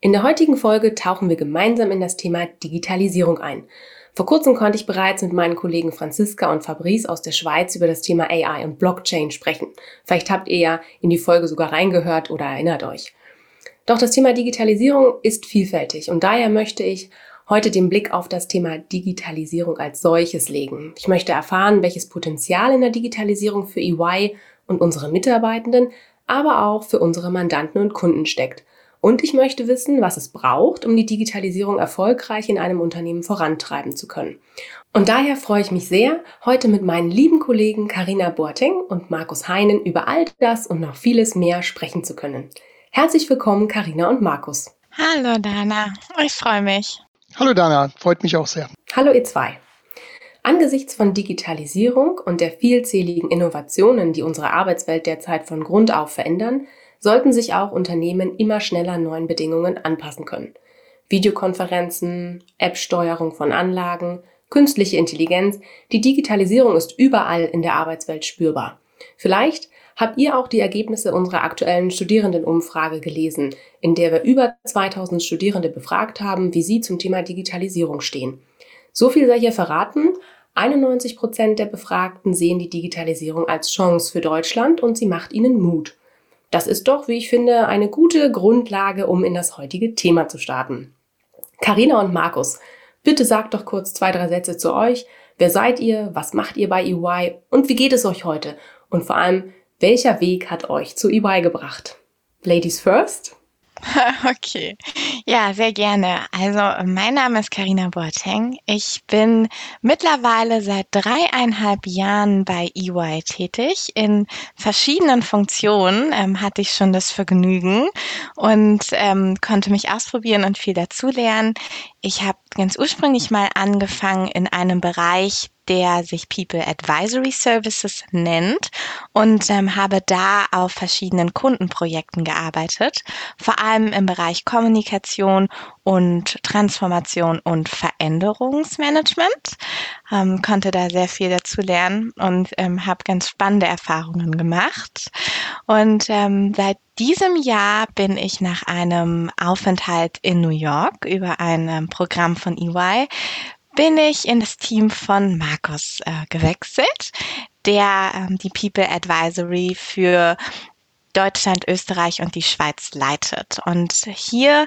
In der heutigen Folge tauchen wir gemeinsam in das Thema Digitalisierung ein. Vor kurzem konnte ich bereits mit meinen Kollegen Franziska und Fabrice aus der Schweiz über das Thema AI und Blockchain sprechen. Vielleicht habt ihr ja in die Folge sogar reingehört oder erinnert euch. Doch das Thema Digitalisierung ist vielfältig und daher möchte ich heute den Blick auf das Thema Digitalisierung als solches legen. Ich möchte erfahren, welches Potenzial in der Digitalisierung für EY und unsere Mitarbeitenden aber auch für unsere Mandanten und Kunden steckt. Und ich möchte wissen, was es braucht, um die Digitalisierung erfolgreich in einem Unternehmen vorantreiben zu können. Und daher freue ich mich sehr, heute mit meinen lieben Kollegen Karina Boateng und Markus Heinen über all das und noch vieles mehr sprechen zu können. Herzlich willkommen, Karina und Markus. Hallo Dana, ich freue mich. Hallo Dana, freut mich auch sehr. Hallo ihr zwei. Angesichts von Digitalisierung und der vielzähligen Innovationen, die unsere Arbeitswelt derzeit von Grund auf verändern, sollten sich auch Unternehmen immer schneller neuen Bedingungen anpassen können. Videokonferenzen, App-Steuerung von Anlagen, künstliche Intelligenz, die Digitalisierung ist überall in der Arbeitswelt spürbar. Vielleicht habt ihr auch die Ergebnisse unserer aktuellen Studierendenumfrage gelesen, in der wir über 2000 Studierende befragt haben, wie sie zum Thema Digitalisierung stehen. So viel sei hier verraten, 91 Prozent der Befragten sehen die Digitalisierung als Chance für Deutschland und sie macht ihnen Mut. Das ist doch, wie ich finde, eine gute Grundlage, um in das heutige Thema zu starten. Karina und Markus, bitte sagt doch kurz zwei, drei Sätze zu euch. Wer seid ihr? Was macht ihr bei EY? Und wie geht es euch heute? Und vor allem, welcher Weg hat euch zu EY gebracht? Ladies first? Okay, ja, sehr gerne. Also mein Name ist Karina Boateng. Ich bin mittlerweile seit dreieinhalb Jahren bei EY tätig. In verschiedenen Funktionen ähm, hatte ich schon das Vergnügen und ähm, konnte mich ausprobieren und viel dazulernen. Ich habe ganz ursprünglich mal angefangen in einem Bereich, der sich People Advisory Services nennt und ähm, habe da auf verschiedenen Kundenprojekten gearbeitet, vor allem im Bereich Kommunikation und Transformation und Veränderungsmanagement. Ähm, konnte da sehr viel dazu lernen und ähm, habe ganz spannende Erfahrungen gemacht. Und ähm, seit diesem Jahr bin ich nach einem Aufenthalt in New York über ein ähm, Programm von EY bin ich in das Team von Markus äh, gewechselt, der ähm, die People Advisory für Deutschland, Österreich und die Schweiz leitet. Und hier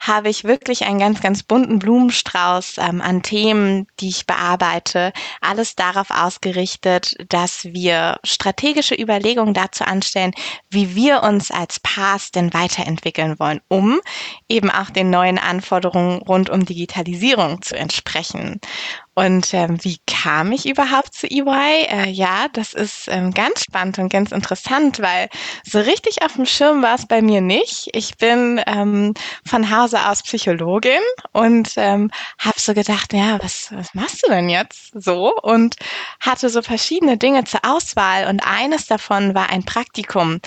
habe ich wirklich einen ganz, ganz bunten Blumenstrauß ähm, an Themen, die ich bearbeite. Alles darauf ausgerichtet, dass wir strategische Überlegungen dazu anstellen, wie wir uns als Pass denn weiterentwickeln wollen, um eben auch den neuen Anforderungen rund um Digitalisierung zu entsprechen. Und ähm, wie kam ich überhaupt zu EY? Äh, ja, das ist ähm, ganz spannend und ganz interessant, weil so richtig auf dem Schirm war es bei mir nicht. Ich bin ähm, von Hause aus Psychologin und ähm, habe so gedacht, ja, was, was machst du denn jetzt so? Und hatte so verschiedene Dinge zur Auswahl und eines davon war ein Praktikum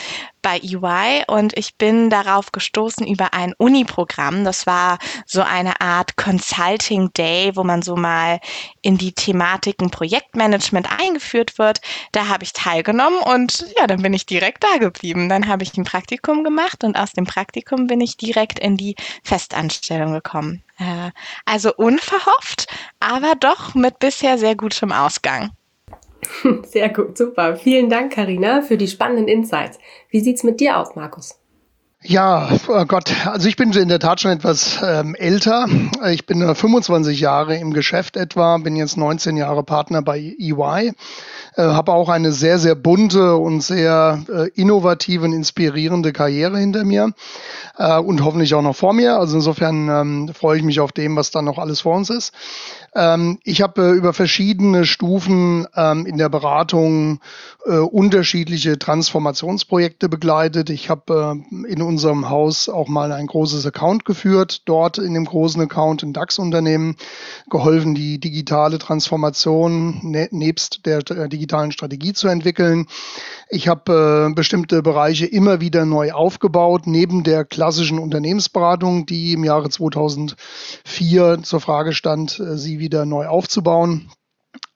bei EY und ich bin darauf gestoßen über ein Uni-Programm. Das war so eine Art Consulting Day, wo man so mal in die Thematiken Projektmanagement eingeführt wird. Da habe ich teilgenommen und ja, dann bin ich direkt da geblieben. Dann habe ich ein Praktikum gemacht und aus dem Praktikum bin ich direkt in die Festanstellung gekommen. Äh, also unverhofft, aber doch mit bisher sehr gutem Ausgang. Sehr gut, super. Vielen Dank, Karina, für die spannenden Insights. Wie sieht's mit dir aus, Markus? Ja, oh Gott, also ich bin in der Tat schon etwas ähm, älter. Ich bin 25 Jahre im Geschäft etwa, bin jetzt 19 Jahre Partner bei EY, äh, habe auch eine sehr, sehr bunte und sehr äh, innovative und inspirierende Karriere hinter mir äh, und hoffentlich auch noch vor mir. Also insofern ähm, freue ich mich auf dem, was dann noch alles vor uns ist. Ähm, ich habe äh, über verschiedene Stufen ähm, in der Beratung äh, unterschiedliche Transformationsprojekte begleitet. Ich habe äh, in unserem Haus auch mal ein großes Account geführt, dort in dem großen Account ein DAX-Unternehmen geholfen, die digitale Transformation ne nebst der, der digitalen Strategie zu entwickeln. Ich habe äh, bestimmte Bereiche immer wieder neu aufgebaut, neben der klassischen Unternehmensberatung, die im Jahre 2004 zur Frage stand, äh, sie wieder neu aufzubauen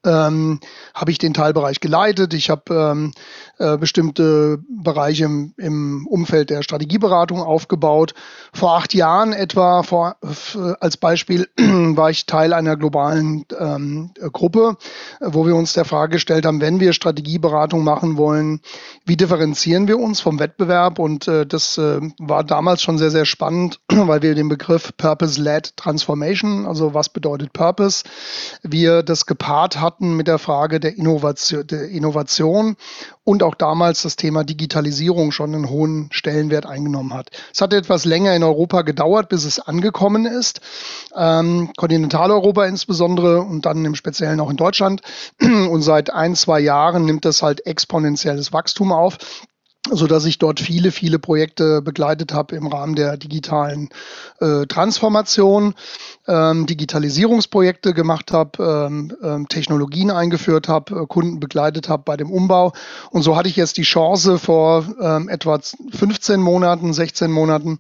ähm, habe ich den Teilbereich geleitet. Ich habe ähm, äh, bestimmte Bereiche im, im, Umfeld der Strategieberatung aufgebaut. Vor acht Jahren etwa, vor, als Beispiel, war ich Teil einer globalen ähm, Gruppe, wo wir uns der Frage gestellt haben, wenn wir Strategieberatung machen wollen, wie differenzieren wir uns vom Wettbewerb? Und äh, das äh, war damals schon sehr, sehr spannend, weil wir den Begriff Purpose-Led Transformation, also was bedeutet Purpose, wir das gepaart hatten hatten mit der Frage der Innovation, der Innovation und auch damals das Thema Digitalisierung schon einen hohen Stellenwert eingenommen hat. Es hat etwas länger in Europa gedauert, bis es angekommen ist. Ähm, Kontinentaleuropa insbesondere und dann im Speziellen auch in Deutschland. Und seit ein, zwei Jahren nimmt das halt exponentielles Wachstum auf so dass ich dort viele, viele Projekte begleitet habe im Rahmen der digitalen äh, Transformation, ähm, Digitalisierungsprojekte gemacht habe, ähm, ähm, Technologien eingeführt habe, äh, Kunden begleitet habe bei dem Umbau. Und so hatte ich jetzt die Chance vor ähm, etwa 15 Monaten, 16 Monaten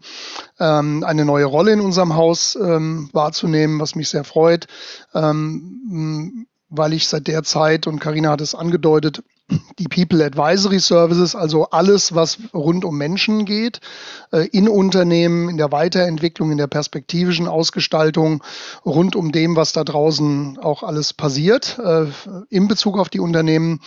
ähm, eine neue Rolle in unserem Haus ähm, wahrzunehmen, was mich sehr freut, ähm, weil ich seit der Zeit, und Karina hat es angedeutet, die People Advisory Services, also alles, was rund um Menschen geht, äh, in Unternehmen, in der Weiterentwicklung, in der perspektivischen Ausgestaltung, rund um dem, was da draußen auch alles passiert, äh, in Bezug auf die Unternehmen,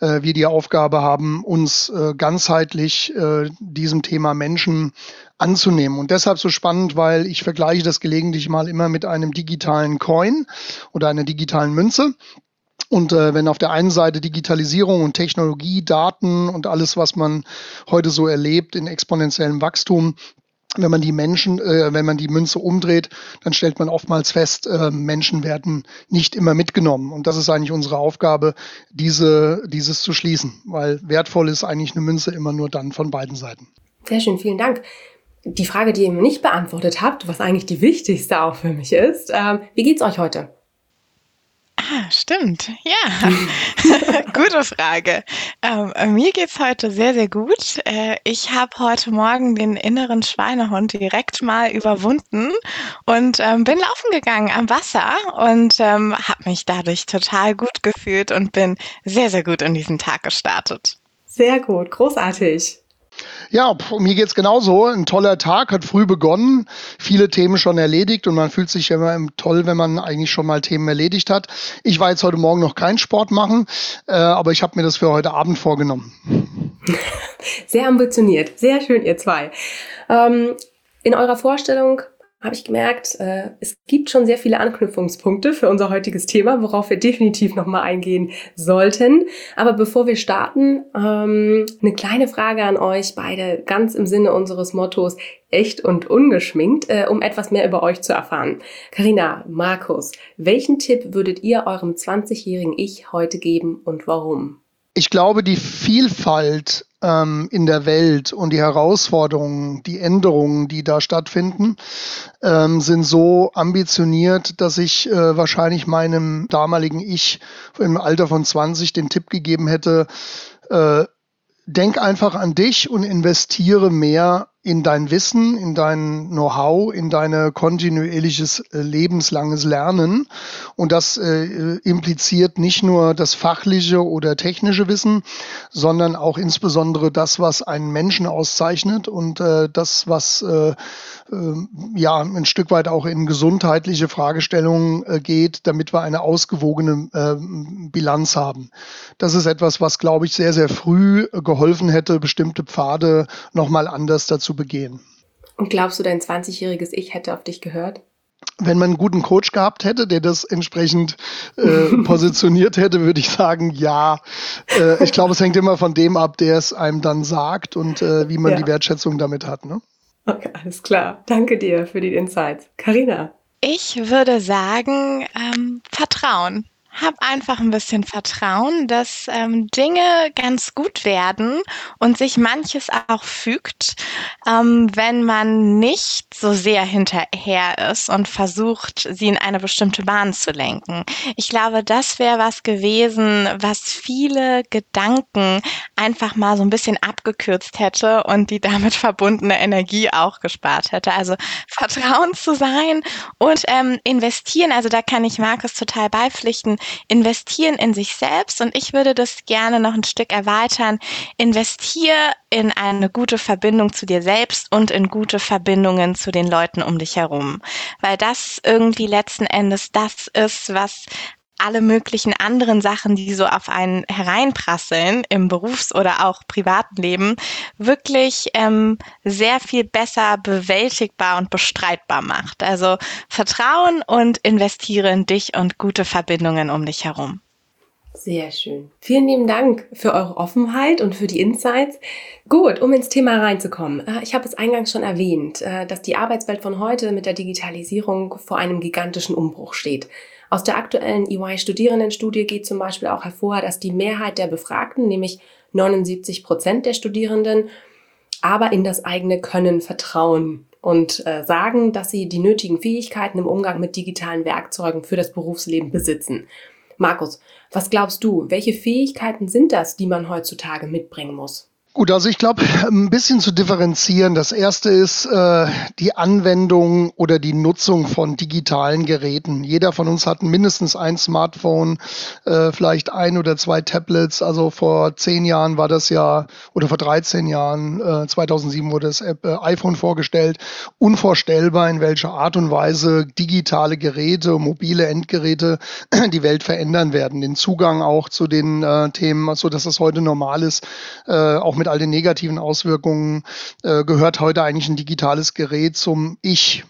äh, wir die Aufgabe haben, uns ganzheitlich diesem Thema Menschen anzunehmen. Und deshalb so spannend, weil ich vergleiche das gelegentlich mal immer mit einem digitalen Coin oder einer digitalen Münze. Und äh, wenn auf der einen Seite Digitalisierung und Technologie, Daten und alles, was man heute so erlebt in exponentiellem Wachstum, wenn man die Menschen, äh, wenn man die Münze umdreht, dann stellt man oftmals fest, äh, Menschen werden nicht immer mitgenommen. Und das ist eigentlich unsere Aufgabe, diese, dieses zu schließen, weil wertvoll ist eigentlich eine Münze immer nur dann von beiden Seiten. Sehr schön, vielen Dank. Die Frage, die ihr mir nicht beantwortet habt, was eigentlich die wichtigste auch für mich ist, äh, wie geht's euch heute? Ah, stimmt. Ja, gute Frage. Ähm, mir geht's heute sehr, sehr gut. Äh, ich habe heute Morgen den inneren Schweinehund direkt mal überwunden und ähm, bin laufen gegangen am Wasser und ähm, habe mich dadurch total gut gefühlt und bin sehr, sehr gut in diesen Tag gestartet. Sehr gut, großartig. Ja, mir geht's genauso. Ein toller Tag, hat früh begonnen, viele Themen schon erledigt und man fühlt sich immer toll, wenn man eigentlich schon mal Themen erledigt hat. Ich war jetzt heute Morgen noch keinen Sport machen, äh, aber ich habe mir das für heute Abend vorgenommen. Sehr ambitioniert, sehr schön, ihr zwei. Ähm, in eurer Vorstellung habe ich gemerkt, äh, es gibt schon sehr viele Anknüpfungspunkte für unser heutiges Thema, worauf wir definitiv nochmal eingehen sollten. Aber bevor wir starten, ähm, eine kleine Frage an euch beide, ganz im Sinne unseres Mottos echt und ungeschminkt, äh, um etwas mehr über euch zu erfahren. Karina, Markus, welchen Tipp würdet ihr eurem 20-jährigen Ich heute geben und warum? Ich glaube, die Vielfalt ähm, in der Welt und die Herausforderungen, die Änderungen, die da stattfinden, ähm, sind so ambitioniert, dass ich äh, wahrscheinlich meinem damaligen Ich im Alter von 20 den Tipp gegeben hätte, äh, denk einfach an dich und investiere mehr in dein Wissen, in dein Know-how, in deine kontinuierliches äh, lebenslanges Lernen. Und das äh, impliziert nicht nur das fachliche oder technische Wissen, sondern auch insbesondere das, was einen Menschen auszeichnet und äh, das, was äh, äh, ja ein Stück weit auch in gesundheitliche Fragestellungen äh, geht, damit wir eine ausgewogene äh, Bilanz haben. Das ist etwas, was, glaube ich, sehr, sehr früh geholfen hätte, bestimmte Pfade nochmal anders dazu begehen. Und glaubst du, dein 20-jähriges Ich hätte auf dich gehört? Wenn man einen guten Coach gehabt hätte, der das entsprechend äh, positioniert hätte, würde ich sagen, ja. Äh, ich glaube, es hängt immer von dem ab, der es einem dann sagt und äh, wie man ja. die Wertschätzung damit hat. Ne? Okay, alles klar. Danke dir für die Insights. Karina. Ich würde sagen, ähm, Vertrauen hab einfach ein bisschen Vertrauen, dass ähm, Dinge ganz gut werden und sich manches auch fügt, ähm, wenn man nicht so sehr hinterher ist und versucht, sie in eine bestimmte Bahn zu lenken. Ich glaube, das wäre was gewesen, was viele Gedanken einfach mal so ein bisschen abgekürzt hätte und die damit verbundene Energie auch gespart hätte. Also Vertrauen zu sein und ähm, investieren. Also da kann ich Markus total beipflichten investieren in sich selbst und ich würde das gerne noch ein Stück erweitern. Investier in eine gute Verbindung zu dir selbst und in gute Verbindungen zu den Leuten um dich herum, weil das irgendwie letzten Endes das ist, was alle möglichen anderen Sachen, die so auf einen hereinprasseln im Berufs- oder auch privaten Leben, wirklich ähm, sehr viel besser bewältigbar und bestreitbar macht. Also Vertrauen und investiere in dich und gute Verbindungen um dich herum. Sehr schön. Vielen lieben Dank für eure Offenheit und für die Insights. Gut, um ins Thema reinzukommen. Äh, ich habe es eingangs schon erwähnt, äh, dass die Arbeitswelt von heute mit der Digitalisierung vor einem gigantischen Umbruch steht. Aus der aktuellen EY-Studierendenstudie geht zum Beispiel auch hervor, dass die Mehrheit der Befragten, nämlich 79 Prozent der Studierenden, aber in das eigene Können vertrauen und äh, sagen, dass sie die nötigen Fähigkeiten im Umgang mit digitalen Werkzeugen für das Berufsleben besitzen. Markus, was glaubst du, welche Fähigkeiten sind das, die man heutzutage mitbringen muss? Gut, also ich glaube, ein bisschen zu differenzieren. Das erste ist äh, die Anwendung oder die Nutzung von digitalen Geräten. Jeder von uns hat mindestens ein Smartphone, äh, vielleicht ein oder zwei Tablets. Also vor zehn Jahren war das ja, oder vor 13 Jahren, äh, 2007 wurde das App, äh, iPhone vorgestellt. Unvorstellbar, in welcher Art und Weise digitale Geräte, mobile Endgeräte die Welt verändern werden. Den Zugang auch zu den äh, Themen, so dass das heute normal ist, äh, auch mit mit all den negativen Auswirkungen äh, gehört heute eigentlich ein digitales Gerät zum Ich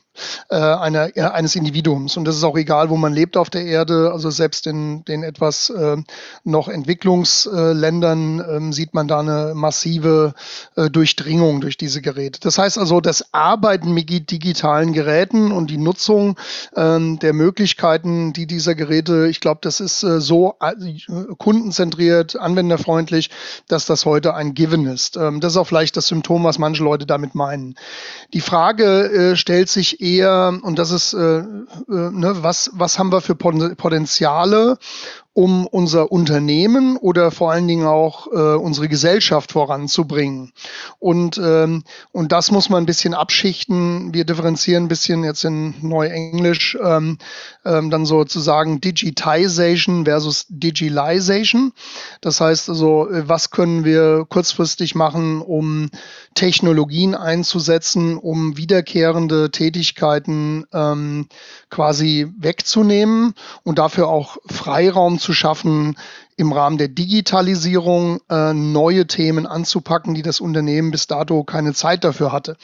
äh, einer, eines Individuums. Und das ist auch egal, wo man lebt auf der Erde. Also selbst in den etwas äh, noch Entwicklungsländern äh, sieht man da eine massive äh, Durchdringung durch diese Geräte. Das heißt also, das Arbeiten mit digitalen Geräten und die Nutzung ähm, der Möglichkeiten, die dieser Geräte, ich glaube, das ist äh, so äh, kundenzentriert, anwenderfreundlich, dass das heute ein Given ist. Ähm, das ist auch vielleicht das Symptom, was manche Leute damit meinen. Die Frage äh, stellt sich eher, und das ist, äh, äh, ne, was, was haben wir für Potenziale um unser Unternehmen oder vor allen Dingen auch äh, unsere Gesellschaft voranzubringen. Und, ähm, und das muss man ein bisschen abschichten. Wir differenzieren ein bisschen jetzt in Neuenglisch ähm, ähm, dann sozusagen Digitization versus Digitalization. Das heißt also, was können wir kurzfristig machen, um Technologien einzusetzen, um wiederkehrende Tätigkeiten ähm, quasi wegzunehmen und dafür auch Freiraum zu schaffen, im Rahmen der Digitalisierung äh, neue Themen anzupacken, die das Unternehmen bis dato keine Zeit dafür hatte.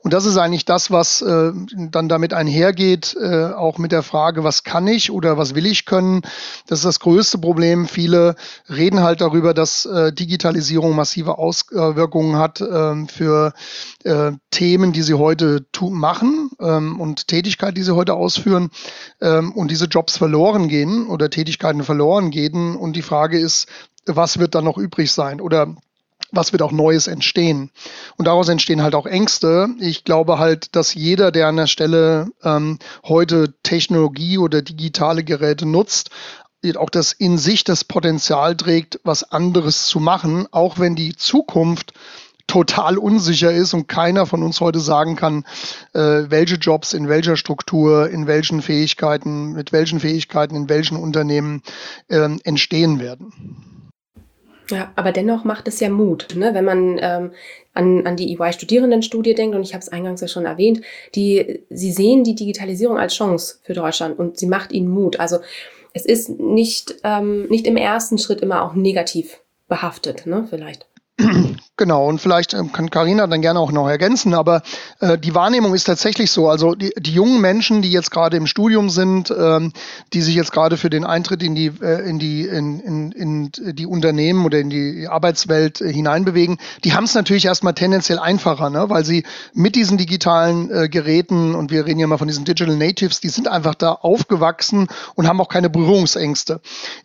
Und das ist eigentlich das, was äh, dann damit einhergeht, äh, auch mit der Frage, was kann ich oder was will ich können. Das ist das größte Problem. Viele reden halt darüber, dass äh, Digitalisierung massive Auswirkungen hat äh, für äh, Themen, die sie heute machen ähm, und Tätigkeiten, die sie heute ausführen ähm, und diese Jobs verloren gehen oder Tätigkeiten verloren gehen und die Frage ist, was wird dann noch übrig sein oder was wird auch Neues entstehen. Und daraus entstehen halt auch Ängste. Ich glaube halt, dass jeder, der an der Stelle ähm, heute Technologie oder digitale Geräte nutzt, auch das in sich das Potenzial trägt, was anderes zu machen, auch wenn die Zukunft total unsicher ist und keiner von uns heute sagen kann, äh, welche Jobs in welcher Struktur, in welchen Fähigkeiten, mit welchen Fähigkeiten, in welchen Unternehmen äh, entstehen werden. Ja, aber dennoch macht es ja Mut, ne? wenn man ähm, an, an die EY-Studierendenstudie denkt, und ich habe es eingangs ja schon erwähnt, die, sie sehen die Digitalisierung als Chance für Deutschland und sie macht ihnen Mut. Also es ist nicht, ähm, nicht im ersten Schritt immer auch negativ behaftet, ne? vielleicht. Genau, und vielleicht ähm, kann Karina dann gerne auch noch ergänzen, aber äh, die Wahrnehmung ist tatsächlich so. Also die, die jungen Menschen, die jetzt gerade im Studium sind, ähm, die sich jetzt gerade für den Eintritt in die, äh, in die, in, in, in die Unternehmen oder in die Arbeitswelt äh, hineinbewegen, die haben es natürlich erstmal tendenziell einfacher, ne? weil sie mit diesen digitalen äh, Geräten, und wir reden ja mal von diesen Digital Natives, die sind einfach da aufgewachsen und haben auch keine Berührungsängste.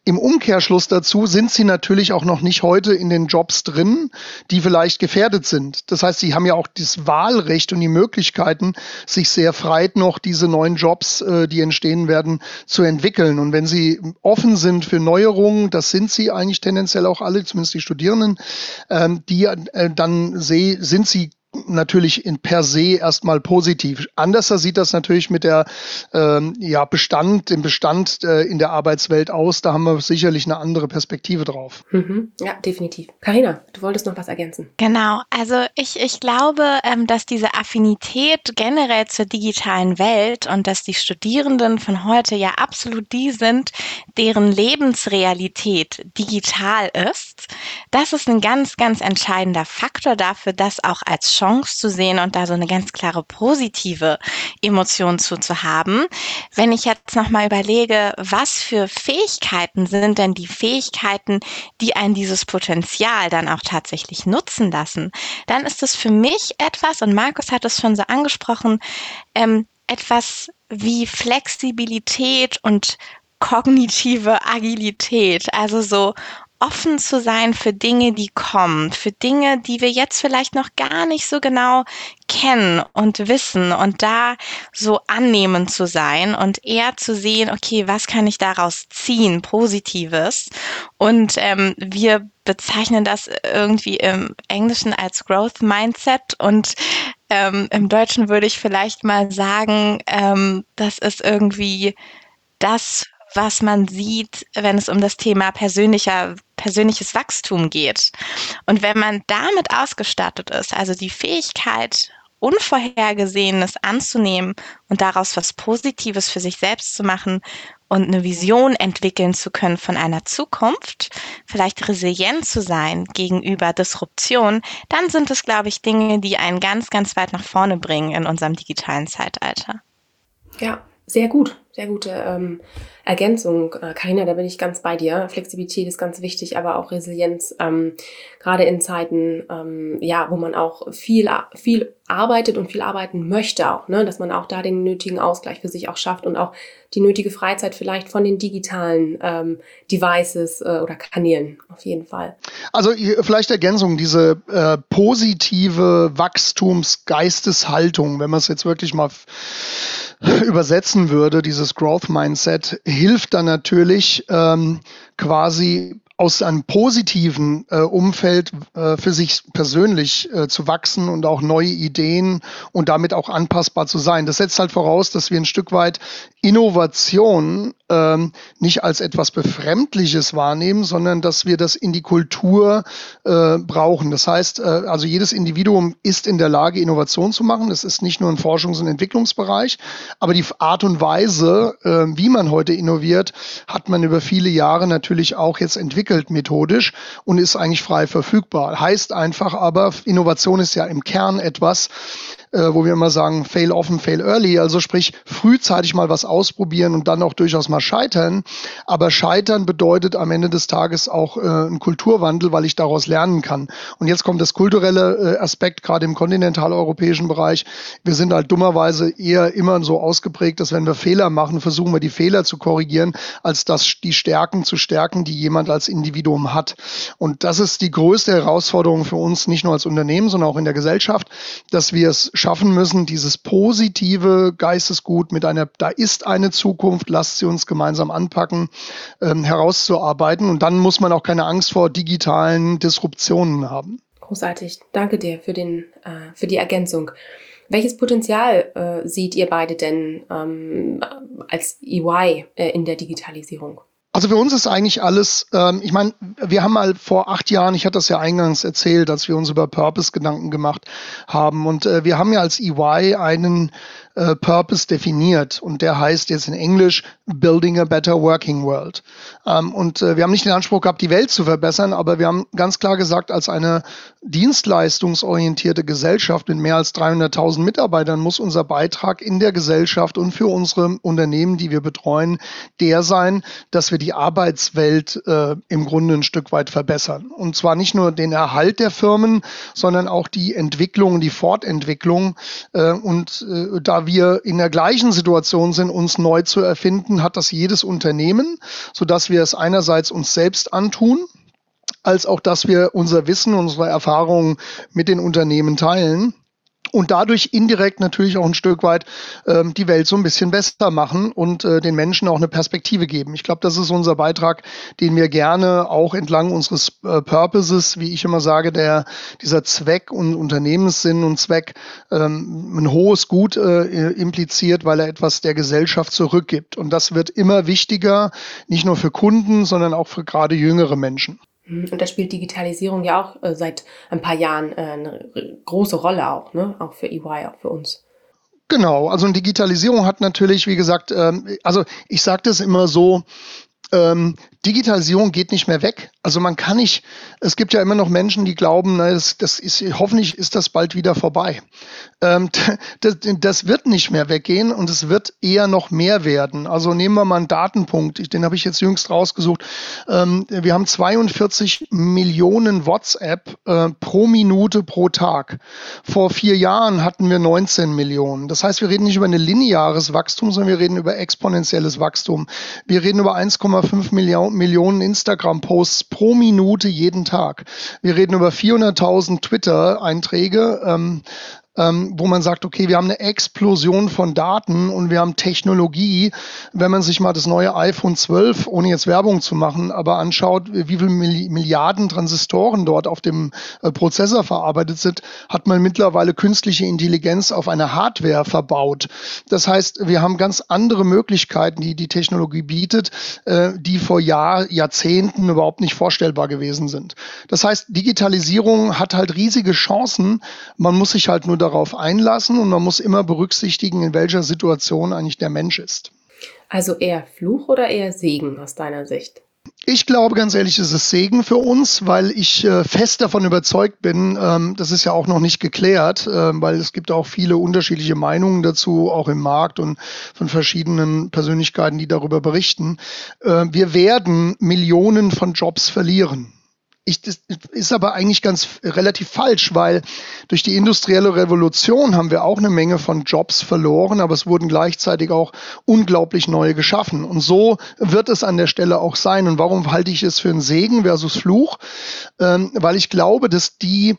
Im Umkehrschluss dazu sind sie natürlich auch noch nicht heute in den Jobs drin, die die vielleicht gefährdet sind. Das heißt, sie haben ja auch das Wahlrecht und die Möglichkeiten, sich sehr frei noch diese neuen Jobs, äh, die entstehen werden, zu entwickeln. Und wenn sie offen sind für Neuerungen, das sind sie eigentlich tendenziell auch alle, zumindest die Studierenden, ähm, die äh, dann sind sie natürlich in per se erstmal positiv. Anders sieht das natürlich mit der ähm, ja, Bestand, dem Bestand äh, in der Arbeitswelt aus. Da haben wir sicherlich eine andere Perspektive drauf. Mhm. Ja, definitiv. Karina, du wolltest noch was ergänzen. Genau, also ich, ich glaube, ähm, dass diese Affinität generell zur digitalen Welt und dass die Studierenden von heute ja absolut die sind, deren Lebensrealität digital ist. Das ist ein ganz, ganz entscheidender Faktor dafür, dass auch als Chance zu sehen und da so eine ganz klare positive Emotion zu, zu haben. Wenn ich jetzt nochmal überlege, was für Fähigkeiten sind denn die Fähigkeiten, die ein dieses Potenzial dann auch tatsächlich nutzen lassen, dann ist es für mich etwas, und Markus hat es schon so angesprochen, ähm, etwas wie Flexibilität und kognitive Agilität, also so offen zu sein für Dinge, die kommen, für Dinge, die wir jetzt vielleicht noch gar nicht so genau kennen und wissen und da so annehmen zu sein und eher zu sehen, okay, was kann ich daraus ziehen, Positives. Und ähm, wir bezeichnen das irgendwie im Englischen als Growth Mindset und ähm, im Deutschen würde ich vielleicht mal sagen, ähm, das ist irgendwie das, was man sieht, wenn es um das Thema persönlicher, persönliches Wachstum geht. Und wenn man damit ausgestattet ist, also die Fähigkeit, Unvorhergesehenes anzunehmen und daraus was Positives für sich selbst zu machen und eine Vision entwickeln zu können von einer Zukunft, vielleicht resilient zu sein gegenüber Disruption, dann sind es, glaube ich, Dinge, die einen ganz, ganz weit nach vorne bringen in unserem digitalen Zeitalter. Ja, sehr gut, sehr gute ähm, Ergänzung, Karina, äh, da bin ich ganz bei dir. Flexibilität ist ganz wichtig, aber auch Resilienz, ähm, gerade in Zeiten, ähm, ja, wo man auch viel, viel arbeitet und viel arbeiten möchte auch, ne, dass man auch da den nötigen Ausgleich für sich auch schafft und auch die nötige Freizeit vielleicht von den digitalen ähm, Devices äh, oder Kanälen auf jeden Fall. Also vielleicht Ergänzung, diese äh, positive Wachstumsgeisteshaltung, wenn man es jetzt wirklich mal übersetzen würde, dieses Growth Mindset, hilft dann natürlich ähm, quasi aus einem positiven äh, Umfeld äh, für sich persönlich äh, zu wachsen und auch neue Ideen und damit auch anpassbar zu sein. Das setzt halt voraus, dass wir ein Stück weit Innovation ähm, nicht als etwas Befremdliches wahrnehmen, sondern dass wir das in die Kultur äh, brauchen. Das heißt, äh, also jedes Individuum ist in der Lage, Innovation zu machen. Das ist nicht nur ein Forschungs- und Entwicklungsbereich, aber die Art und Weise, äh, wie man heute innoviert, hat man über viele Jahre natürlich auch jetzt entwickelt entwickelt methodisch und ist eigentlich frei verfügbar. Heißt einfach aber, Innovation ist ja im Kern etwas, äh, wo wir immer sagen, fail often, fail early. Also sprich, frühzeitig mal was ausprobieren und dann auch durchaus mal scheitern. Aber scheitern bedeutet am Ende des Tages auch äh, ein Kulturwandel, weil ich daraus lernen kann. Und jetzt kommt das kulturelle äh, Aspekt, gerade im kontinentaleuropäischen Bereich. Wir sind halt dummerweise eher immer so ausgeprägt, dass wenn wir Fehler machen, versuchen wir die Fehler zu korrigieren, als dass die Stärken zu stärken, die jemand als Individuum hat. Und das ist die größte Herausforderung für uns, nicht nur als Unternehmen, sondern auch in der Gesellschaft, dass wir es schaffen müssen, dieses positive Geistesgut mit einer, da ist eine Zukunft, lasst sie uns gemeinsam anpacken, ähm, herauszuarbeiten. Und dann muss man auch keine Angst vor digitalen Disruptionen haben. Großartig. Danke dir für, den, äh, für die Ergänzung. Welches Potenzial äh, seht ihr beide denn ähm, als EY äh, in der Digitalisierung? Also für uns ist eigentlich alles, ähm, ich meine, wir haben mal vor acht Jahren, ich hatte das ja eingangs erzählt, als wir uns über Purpose Gedanken gemacht haben. Und äh, wir haben ja als EY einen äh, Purpose definiert und der heißt jetzt in Englisch Building a Better Working World. Ähm, und äh, wir haben nicht den Anspruch gehabt, die Welt zu verbessern, aber wir haben ganz klar gesagt, als eine dienstleistungsorientierte Gesellschaft mit mehr als 300.000 Mitarbeitern muss unser Beitrag in der Gesellschaft und für unsere Unternehmen, die wir betreuen, der sein, dass wir die Arbeitswelt äh, im Grunde ein Stück weit verbessern. Und zwar nicht nur den Erhalt der Firmen, sondern auch die Entwicklung, die Fortentwicklung. Äh, und äh, da wir in der gleichen Situation sind, uns neu zu erfinden, hat das jedes Unternehmen, sodass wir es einerseits uns selbst antun, als auch, dass wir unser Wissen, unsere Erfahrungen mit den Unternehmen teilen und dadurch indirekt natürlich auch ein Stück weit ähm, die Welt so ein bisschen besser machen und äh, den Menschen auch eine Perspektive geben. Ich glaube, das ist unser Beitrag, den wir gerne auch entlang unseres äh, Purposes, wie ich immer sage, der dieser Zweck und Unternehmenssinn und Zweck ähm, ein hohes Gut äh, impliziert, weil er etwas der Gesellschaft zurückgibt. Und das wird immer wichtiger, nicht nur für Kunden, sondern auch für gerade jüngere Menschen. Und da spielt Digitalisierung ja auch äh, seit ein paar Jahren äh, eine große Rolle auch, ne? Auch für EY, auch für uns. Genau, also Digitalisierung hat natürlich, wie gesagt, ähm, also ich sage das immer so, ähm, Digitalisierung geht nicht mehr weg. Also man kann nicht, es gibt ja immer noch Menschen, die glauben, na, das, das ist, hoffentlich ist das bald wieder vorbei. Ähm, das, das, wird nicht mehr weggehen und es wird eher noch mehr werden. Also nehmen wir mal einen Datenpunkt, den habe ich jetzt jüngst rausgesucht. Ähm, wir haben 42 Millionen WhatsApp äh, pro Minute pro Tag. Vor vier Jahren hatten wir 19 Millionen. Das heißt, wir reden nicht über ein lineares Wachstum, sondern wir reden über exponentielles Wachstum. Wir reden über 1,5 Millionen Millionen Instagram-Posts pro Minute jeden Tag. Wir reden über 400.000 Twitter-Einträge. Ähm, ähm, wo man sagt, okay, wir haben eine Explosion von Daten und wir haben Technologie. Wenn man sich mal das neue iPhone 12, ohne jetzt Werbung zu machen, aber anschaut, wie viele Milliarden Transistoren dort auf dem äh, Prozessor verarbeitet sind, hat man mittlerweile künstliche Intelligenz auf eine Hardware verbaut. Das heißt, wir haben ganz andere Möglichkeiten, die die Technologie bietet, äh, die vor Jahr, Jahrzehnten überhaupt nicht vorstellbar gewesen sind. Das heißt, Digitalisierung hat halt riesige Chancen. Man muss sich halt nur darauf einlassen und man muss immer berücksichtigen, in welcher Situation eigentlich der Mensch ist. Also eher Fluch oder eher Segen aus deiner Sicht? Ich glaube ganz ehrlich, es ist Segen für uns, weil ich äh, fest davon überzeugt bin, ähm, das ist ja auch noch nicht geklärt, äh, weil es gibt auch viele unterschiedliche Meinungen dazu, auch im Markt und von verschiedenen Persönlichkeiten, die darüber berichten. Äh, wir werden Millionen von Jobs verlieren. Ich, das ist aber eigentlich ganz relativ falsch, weil durch die industrielle Revolution haben wir auch eine Menge von Jobs verloren, aber es wurden gleichzeitig auch unglaublich neue geschaffen. Und so wird es an der Stelle auch sein. Und warum halte ich es für einen Segen versus Fluch? Ähm, weil ich glaube, dass die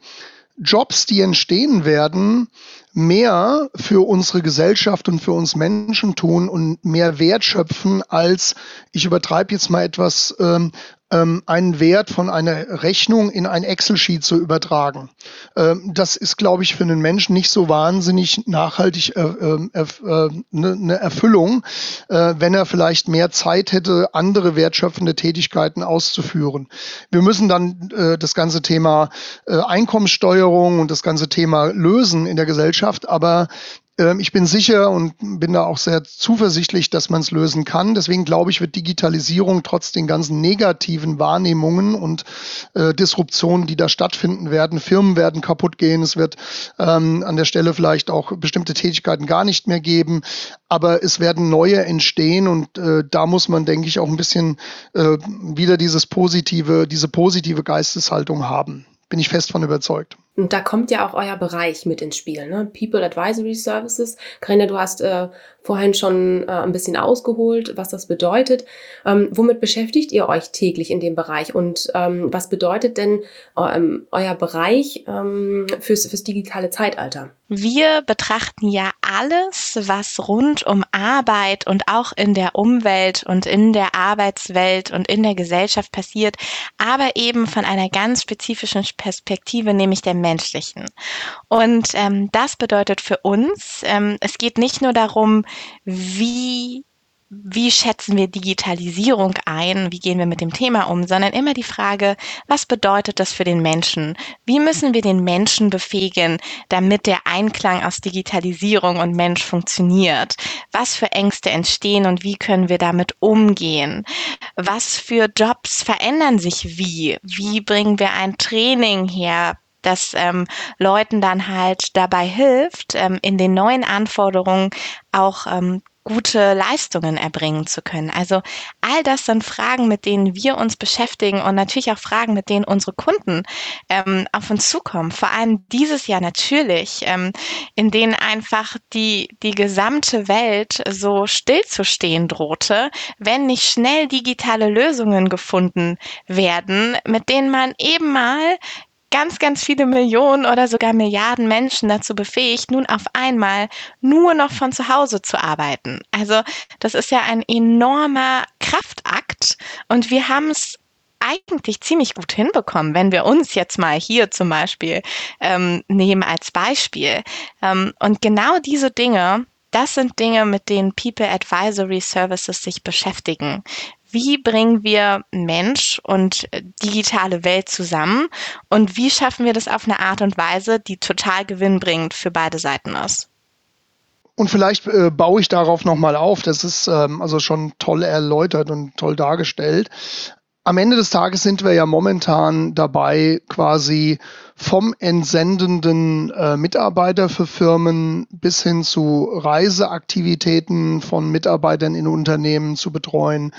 Jobs, die entstehen werden, mehr für unsere Gesellschaft und für uns Menschen tun und mehr Wert schöpfen, als ich übertreibe jetzt mal etwas ähm, einen Wert von einer Rechnung in ein Excel-Sheet zu übertragen. Ähm, das ist, glaube ich, für einen Menschen nicht so wahnsinnig nachhaltig äh, äh, äh, ne, eine Erfüllung, äh, wenn er vielleicht mehr Zeit hätte, andere wertschöpfende Tätigkeiten auszuführen. Wir müssen dann das ganze Thema Einkommenssteuerung und das ganze Thema lösen in der Gesellschaft, aber ähm, ich bin sicher und bin da auch sehr zuversichtlich, dass man es lösen kann. Deswegen glaube ich, wird Digitalisierung trotz den ganzen negativen Wahrnehmungen und äh, Disruptionen, die da stattfinden werden, Firmen werden kaputt gehen, es wird ähm, an der Stelle vielleicht auch bestimmte Tätigkeiten gar nicht mehr geben, aber es werden neue entstehen und äh, da muss man, denke ich, auch ein bisschen äh, wieder dieses positive, diese positive Geisteshaltung haben. Bin ich fest von überzeugt. Und da kommt ja auch euer Bereich mit ins Spiel, ne? People Advisory Services. Karina, du hast äh, vorhin schon äh, ein bisschen ausgeholt, was das bedeutet. Ähm, womit beschäftigt ihr euch täglich in dem Bereich und ähm, was bedeutet denn ähm, euer Bereich ähm, fürs, fürs digitale Zeitalter? Wir betrachten ja alles, was rund um Arbeit und auch in der Umwelt und in der Arbeitswelt und in der Gesellschaft passiert, aber eben von einer ganz spezifischen Perspektive, nämlich der menschlichen. Und ähm, das bedeutet für uns, ähm, es geht nicht nur darum, wie wie schätzen wir Digitalisierung ein, wie gehen wir mit dem Thema um, sondern immer die Frage, was bedeutet das für den Menschen? Wie müssen wir den Menschen befähigen, damit der Einklang aus Digitalisierung und Mensch funktioniert? Was für Ängste entstehen und wie können wir damit umgehen? Was für Jobs verändern sich wie? Wie bringen wir ein Training her? Das ähm, Leuten dann halt dabei hilft, ähm, in den neuen Anforderungen auch ähm, gute Leistungen erbringen zu können. Also all das sind Fragen, mit denen wir uns beschäftigen und natürlich auch Fragen, mit denen unsere Kunden ähm, auf uns zukommen. Vor allem dieses Jahr natürlich, ähm, in denen einfach die, die gesamte Welt so stillzustehen drohte, wenn nicht schnell digitale Lösungen gefunden werden, mit denen man eben mal ganz, ganz viele Millionen oder sogar Milliarden Menschen dazu befähigt, nun auf einmal nur noch von zu Hause zu arbeiten. Also das ist ja ein enormer Kraftakt und wir haben es eigentlich ziemlich gut hinbekommen, wenn wir uns jetzt mal hier zum Beispiel ähm, nehmen als Beispiel. Ähm, und genau diese Dinge, das sind Dinge, mit denen People Advisory Services sich beschäftigen wie bringen wir Mensch und digitale Welt zusammen und wie schaffen wir das auf eine Art und Weise, die total gewinnbringend für beide Seiten ist. Und vielleicht äh, baue ich darauf nochmal auf. Das ist ähm, also schon toll erläutert und toll dargestellt. Am Ende des Tages sind wir ja momentan dabei, quasi vom entsendenden äh, Mitarbeiter für Firmen bis hin zu Reiseaktivitäten von Mitarbeitern in Unternehmen zu betreuen,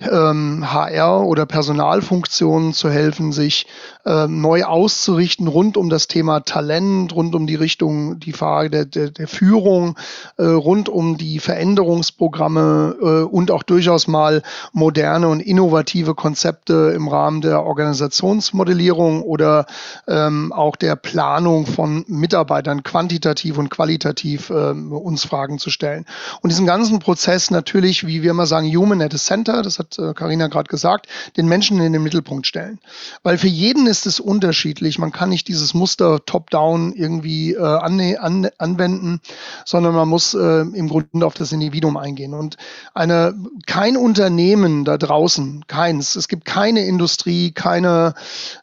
ähm, HR oder Personalfunktionen zu helfen, sich äh, neu auszurichten rund um das Thema Talent, rund um die Richtung, die Frage der, der, der Führung, äh, rund um die Veränderungsprogramme äh, und auch durchaus mal moderne und innovative Konzepte im Rahmen der Organisationsmodellierung oder ähm, auch der Planung von Mitarbeitern quantitativ und qualitativ äh, uns Fragen zu stellen. Und diesen ganzen Prozess natürlich, wie wir immer sagen, Human at the Center, das hat Karina äh, gerade gesagt, den Menschen in den Mittelpunkt stellen. Weil für jeden ist es unterschiedlich. Man kann nicht dieses Muster top-down irgendwie äh, an, an, anwenden, sondern man muss äh, im Grunde auf das Individuum eingehen. Und eine, kein Unternehmen da draußen, keins, es gibt keine Industrie, keine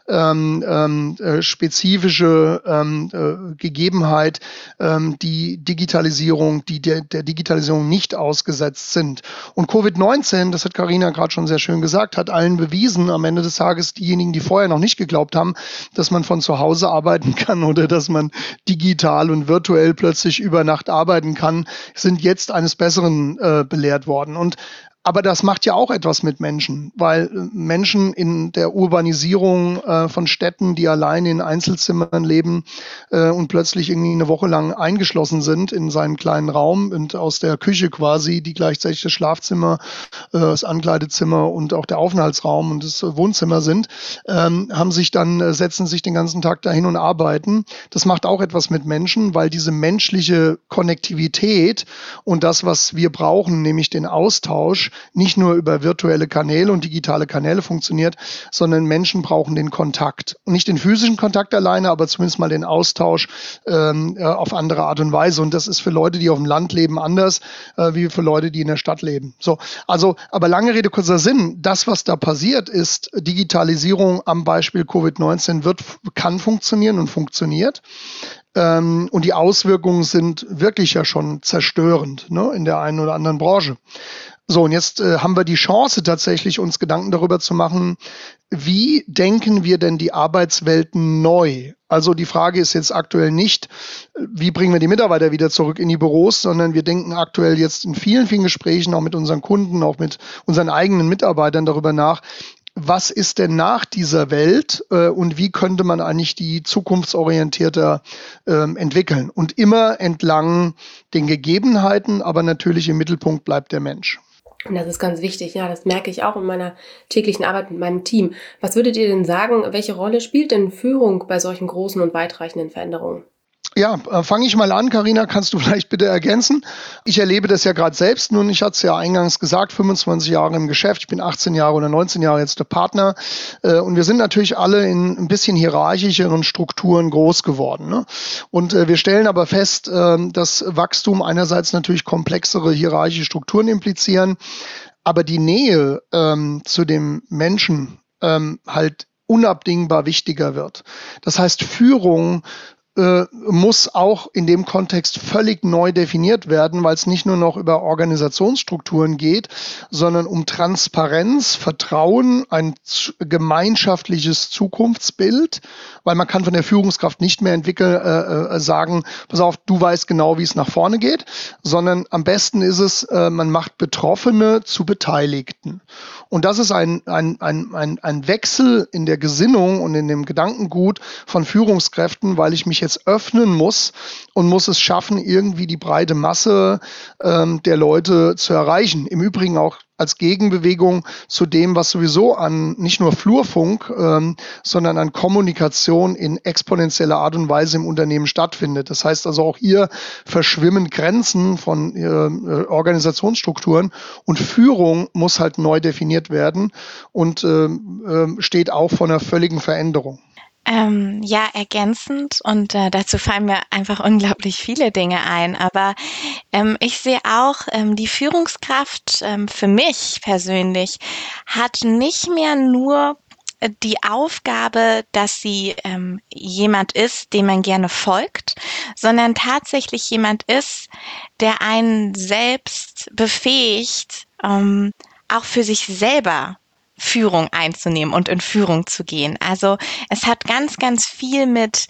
ähm, ähm, äh, spezifische ähm, äh, Gegebenheit, ähm, die Digitalisierung, die der, der Digitalisierung nicht ausgesetzt sind. Und Covid-19, das hat Karina gerade schon sehr schön gesagt, hat allen bewiesen, am Ende des Tages diejenigen, die vorher noch nicht geglaubt haben, dass man von zu Hause arbeiten kann oder dass man digital und virtuell plötzlich über Nacht arbeiten kann, sind jetzt eines Besseren äh, belehrt worden. Und aber das macht ja auch etwas mit Menschen, weil äh, Menschen in der Urbanisierung äh, von Städten, die allein in Einzelzimmern leben äh, und plötzlich irgendwie eine Woche lang eingeschlossen sind in seinen kleinen Raum und aus der Küche quasi, die gleichzeitig das Schlafzimmer, äh, das Ankleidezimmer und auch der Aufenthaltsraum und das Wohnzimmer sind, ähm, haben sich dann, äh, setzen sich den ganzen Tag dahin und arbeiten. Das macht auch etwas mit Menschen, weil diese menschliche Konnektivität und das, was wir brauchen, nämlich den Austausch, nicht nur über virtuelle Kanäle und digitale Kanäle funktioniert, sondern Menschen brauchen den Kontakt. nicht den physischen Kontakt alleine, aber zumindest mal den Austausch ähm, äh, auf andere Art und Weise. Und das ist für Leute, die auf dem Land leben, anders äh, wie für Leute, die in der Stadt leben. So, also, aber lange Rede, kurzer Sinn. Das, was da passiert, ist Digitalisierung am Beispiel Covid-19 wird, kann funktionieren und funktioniert. Ähm, und die Auswirkungen sind wirklich ja schon zerstörend ne, in der einen oder anderen Branche. So, und jetzt äh, haben wir die Chance tatsächlich, uns Gedanken darüber zu machen, wie denken wir denn die Arbeitswelten neu? Also die Frage ist jetzt aktuell nicht, wie bringen wir die Mitarbeiter wieder zurück in die Büros, sondern wir denken aktuell jetzt in vielen, vielen Gesprächen, auch mit unseren Kunden, auch mit unseren eigenen Mitarbeitern darüber nach, was ist denn nach dieser Welt äh, und wie könnte man eigentlich die zukunftsorientierter ähm, entwickeln? Und immer entlang den Gegebenheiten, aber natürlich im Mittelpunkt bleibt der Mensch. Und das ist ganz wichtig, ja, das merke ich auch in meiner täglichen Arbeit mit meinem Team. Was würdet ihr denn sagen, welche Rolle spielt denn Führung bei solchen großen und weitreichenden Veränderungen? Ja, äh, fange ich mal an. Karina, kannst du vielleicht bitte ergänzen? Ich erlebe das ja gerade selbst. Nun, ich hatte es ja eingangs gesagt, 25 Jahre im Geschäft. Ich bin 18 Jahre oder 19 Jahre jetzt der Partner. Äh, und wir sind natürlich alle in ein bisschen hierarchischeren Strukturen groß geworden. Ne? Und äh, wir stellen aber fest, ähm, dass Wachstum einerseits natürlich komplexere hierarchische Strukturen implizieren, aber die Nähe ähm, zu dem Menschen ähm, halt unabdingbar wichtiger wird. Das heißt, Führung äh, muss auch in dem Kontext völlig neu definiert werden, weil es nicht nur noch über Organisationsstrukturen geht, sondern um Transparenz, Vertrauen, ein gemeinschaftliches Zukunftsbild, weil man kann von der Führungskraft nicht mehr entwickeln, äh, äh, sagen, pass auf, du weißt genau, wie es nach vorne geht, sondern am besten ist es, äh, man macht Betroffene zu Beteiligten. Und das ist ein, ein, ein, ein, ein Wechsel in der Gesinnung und in dem Gedankengut von Führungskräften, weil ich mich jetzt öffnen muss und muss es schaffen, irgendwie die breite Masse ähm, der Leute zu erreichen. Im Übrigen auch als Gegenbewegung zu dem, was sowieso an nicht nur Flurfunk, ähm, sondern an Kommunikation in exponentieller Art und Weise im Unternehmen stattfindet. Das heißt also auch hier verschwimmen Grenzen von äh, Organisationsstrukturen und Führung muss halt neu definiert werden und äh, äh, steht auch vor einer völligen Veränderung. Ähm, ja, ergänzend und äh, dazu fallen mir einfach unglaublich viele Dinge ein. Aber ähm, ich sehe auch, ähm, die Führungskraft ähm, für mich persönlich hat nicht mehr nur die Aufgabe, dass sie ähm, jemand ist, dem man gerne folgt, sondern tatsächlich jemand ist, der einen selbst befähigt, ähm, auch für sich selber Führung einzunehmen und in Führung zu gehen. Also es hat ganz, ganz viel mit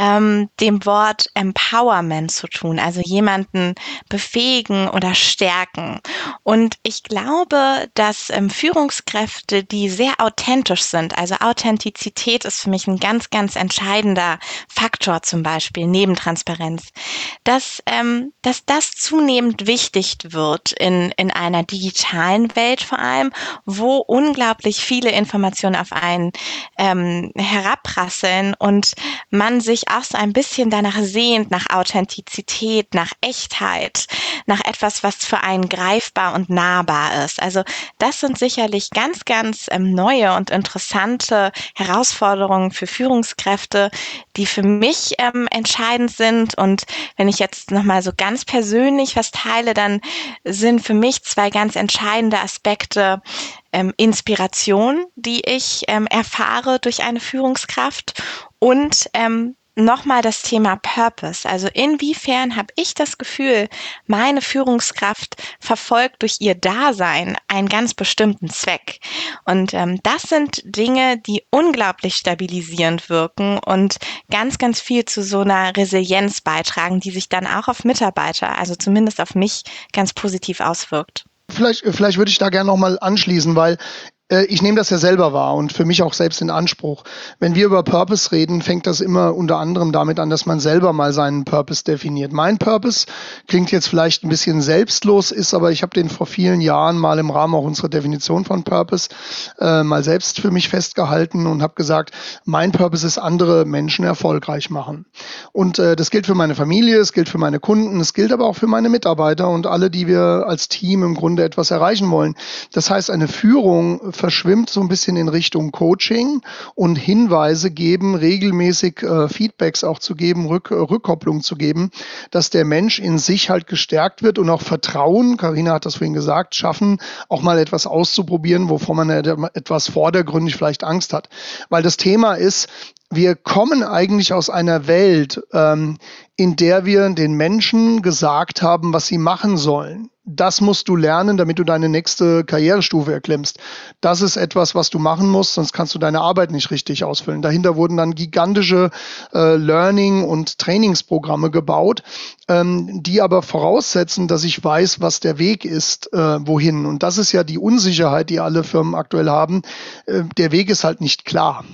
ähm, dem Wort Empowerment zu tun, also jemanden befähigen oder stärken. Und ich glaube, dass ähm, Führungskräfte, die sehr authentisch sind, also Authentizität ist für mich ein ganz, ganz entscheidender Faktor zum Beispiel neben Transparenz, dass, ähm, dass das zunehmend wichtig wird in, in einer digitalen Welt vor allem, wo unglaublich viele Informationen auf einen ähm, herabprasseln und man sich auch so ein bisschen danach sehnt, nach Authentizität, nach Echtheit, nach etwas, was für einen greifbar und nahbar ist. Also das sind sicherlich ganz, ganz ähm, neue und interessante Herausforderungen für Führungskräfte, die für mich ähm, entscheidend sind. Und wenn ich jetzt nochmal so ganz persönlich was teile, dann sind für mich zwei ganz entscheidende Aspekte ähm, Inspiration, die ich ähm, erfahre durch eine Führungskraft und ähm, nochmal das Thema Purpose. Also inwiefern habe ich das Gefühl, meine Führungskraft verfolgt durch ihr Dasein einen ganz bestimmten Zweck. Und ähm, das sind Dinge, die unglaublich stabilisierend wirken und ganz, ganz viel zu so einer Resilienz beitragen, die sich dann auch auf Mitarbeiter, also zumindest auf mich, ganz positiv auswirkt. Vielleicht, vielleicht würde ich da gerne nochmal anschließen, weil ich nehme das ja selber wahr und für mich auch selbst in Anspruch. Wenn wir über Purpose reden, fängt das immer unter anderem damit an, dass man selber mal seinen Purpose definiert. Mein Purpose klingt jetzt vielleicht ein bisschen selbstlos, ist aber, ich habe den vor vielen Jahren mal im Rahmen auch unserer Definition von Purpose äh, mal selbst für mich festgehalten und habe gesagt, mein Purpose ist, andere Menschen erfolgreich machen. Und äh, das gilt für meine Familie, es gilt für meine Kunden, es gilt aber auch für meine Mitarbeiter und alle, die wir als Team im Grunde etwas erreichen wollen. Das heißt, eine Führung verschwimmt so ein bisschen in Richtung Coaching und Hinweise geben, regelmäßig äh, Feedbacks auch zu geben, Rück, Rückkopplung zu geben, dass der Mensch in sich halt gestärkt wird und auch Vertrauen, Karina hat das vorhin gesagt, schaffen, auch mal etwas auszuprobieren, wovor man etwas vordergründig vielleicht Angst hat. Weil das Thema ist, wir kommen eigentlich aus einer Welt, ähm, in der wir den Menschen gesagt haben, was sie machen sollen. Das musst du lernen, damit du deine nächste Karrierestufe erklimmst. Das ist etwas, was du machen musst, sonst kannst du deine Arbeit nicht richtig ausfüllen. Dahinter wurden dann gigantische äh, Learning- und Trainingsprogramme gebaut, ähm, die aber voraussetzen, dass ich weiß, was der Weg ist, äh, wohin. Und das ist ja die Unsicherheit, die alle Firmen aktuell haben. Äh, der Weg ist halt nicht klar.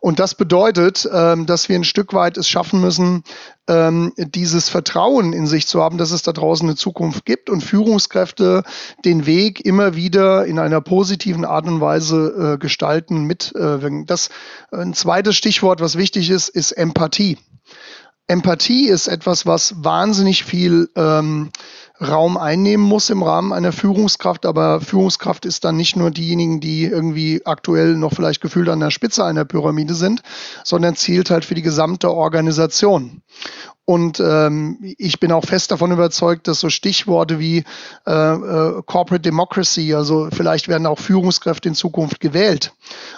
Und das bedeutet, ähm, dass wir ein Stück weit es schaffen müssen, ähm, dieses Vertrauen in sich zu haben, dass es da draußen eine Zukunft gibt und Führungskräfte den Weg immer wieder in einer positiven Art und Weise äh, gestalten, mitwirken. Äh, das ein zweites Stichwort, was wichtig ist, ist Empathie. Empathie ist etwas, was wahnsinnig viel ähm, Raum einnehmen muss im Rahmen einer Führungskraft. Aber Führungskraft ist dann nicht nur diejenigen, die irgendwie aktuell noch vielleicht gefühlt an der Spitze einer Pyramide sind, sondern zielt halt für die gesamte Organisation. Und ähm, ich bin auch fest davon überzeugt, dass so Stichworte wie äh, äh, Corporate Democracy, also vielleicht werden auch Führungskräfte in Zukunft gewählt,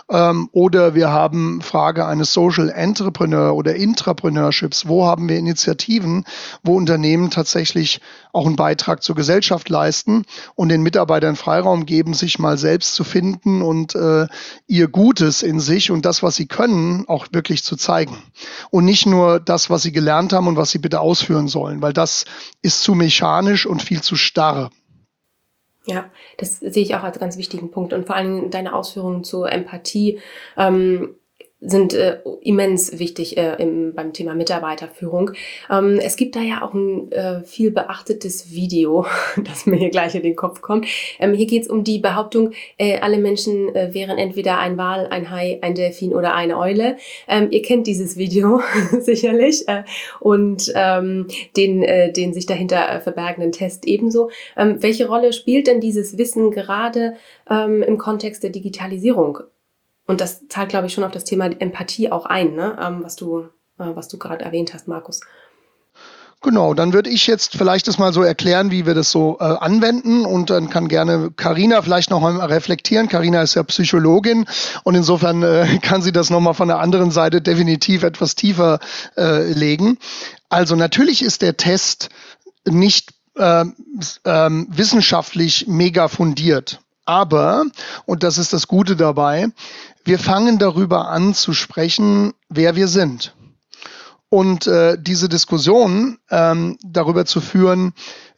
ähm, oder wir haben Frage eines Social Entrepreneur oder Intrapreneurships. Wo haben wir Initiativen, wo Unternehmen tatsächlich auch einen Beitrag zur Gesellschaft leisten und den Mitarbeitern Freiraum geben, sich mal selbst zu finden und äh, ihr Gutes in sich und das, was sie können, auch wirklich zu zeigen. Und nicht nur das, was sie gelernt haben und was sie bitte ausführen sollen, weil das ist zu mechanisch und viel zu starr. Ja, das sehe ich auch als ganz wichtigen Punkt und vor allem deine Ausführungen zur Empathie. Ähm, sind äh, immens wichtig äh, im, beim Thema Mitarbeiterführung. Ähm, es gibt da ja auch ein äh, viel beachtetes Video, das mir hier gleich in den Kopf kommt. Ähm, hier geht es um die Behauptung, äh, alle Menschen äh, wären entweder ein Wal, ein Hai, ein Delfin oder eine Eule. Ähm, ihr kennt dieses Video sicherlich äh, und ähm, den, äh, den sich dahinter äh, verbergenden Test ebenso. Ähm, welche Rolle spielt denn dieses Wissen gerade ähm, im Kontext der Digitalisierung? Und das zahlt, glaube ich, schon auf das Thema Empathie auch ein, ne? Ähm, was du, äh, du gerade erwähnt hast, Markus. Genau, dann würde ich jetzt vielleicht das mal so erklären, wie wir das so äh, anwenden und dann kann gerne Karina vielleicht noch mal reflektieren. Karina ist ja Psychologin und insofern äh, kann sie das noch mal von der anderen Seite definitiv etwas tiefer äh, legen. Also natürlich ist der Test nicht äh, äh, wissenschaftlich mega fundiert. Aber, und das ist das Gute dabei, wir fangen darüber an zu sprechen, wer wir sind. Und äh, diese Diskussion ähm, darüber zu führen,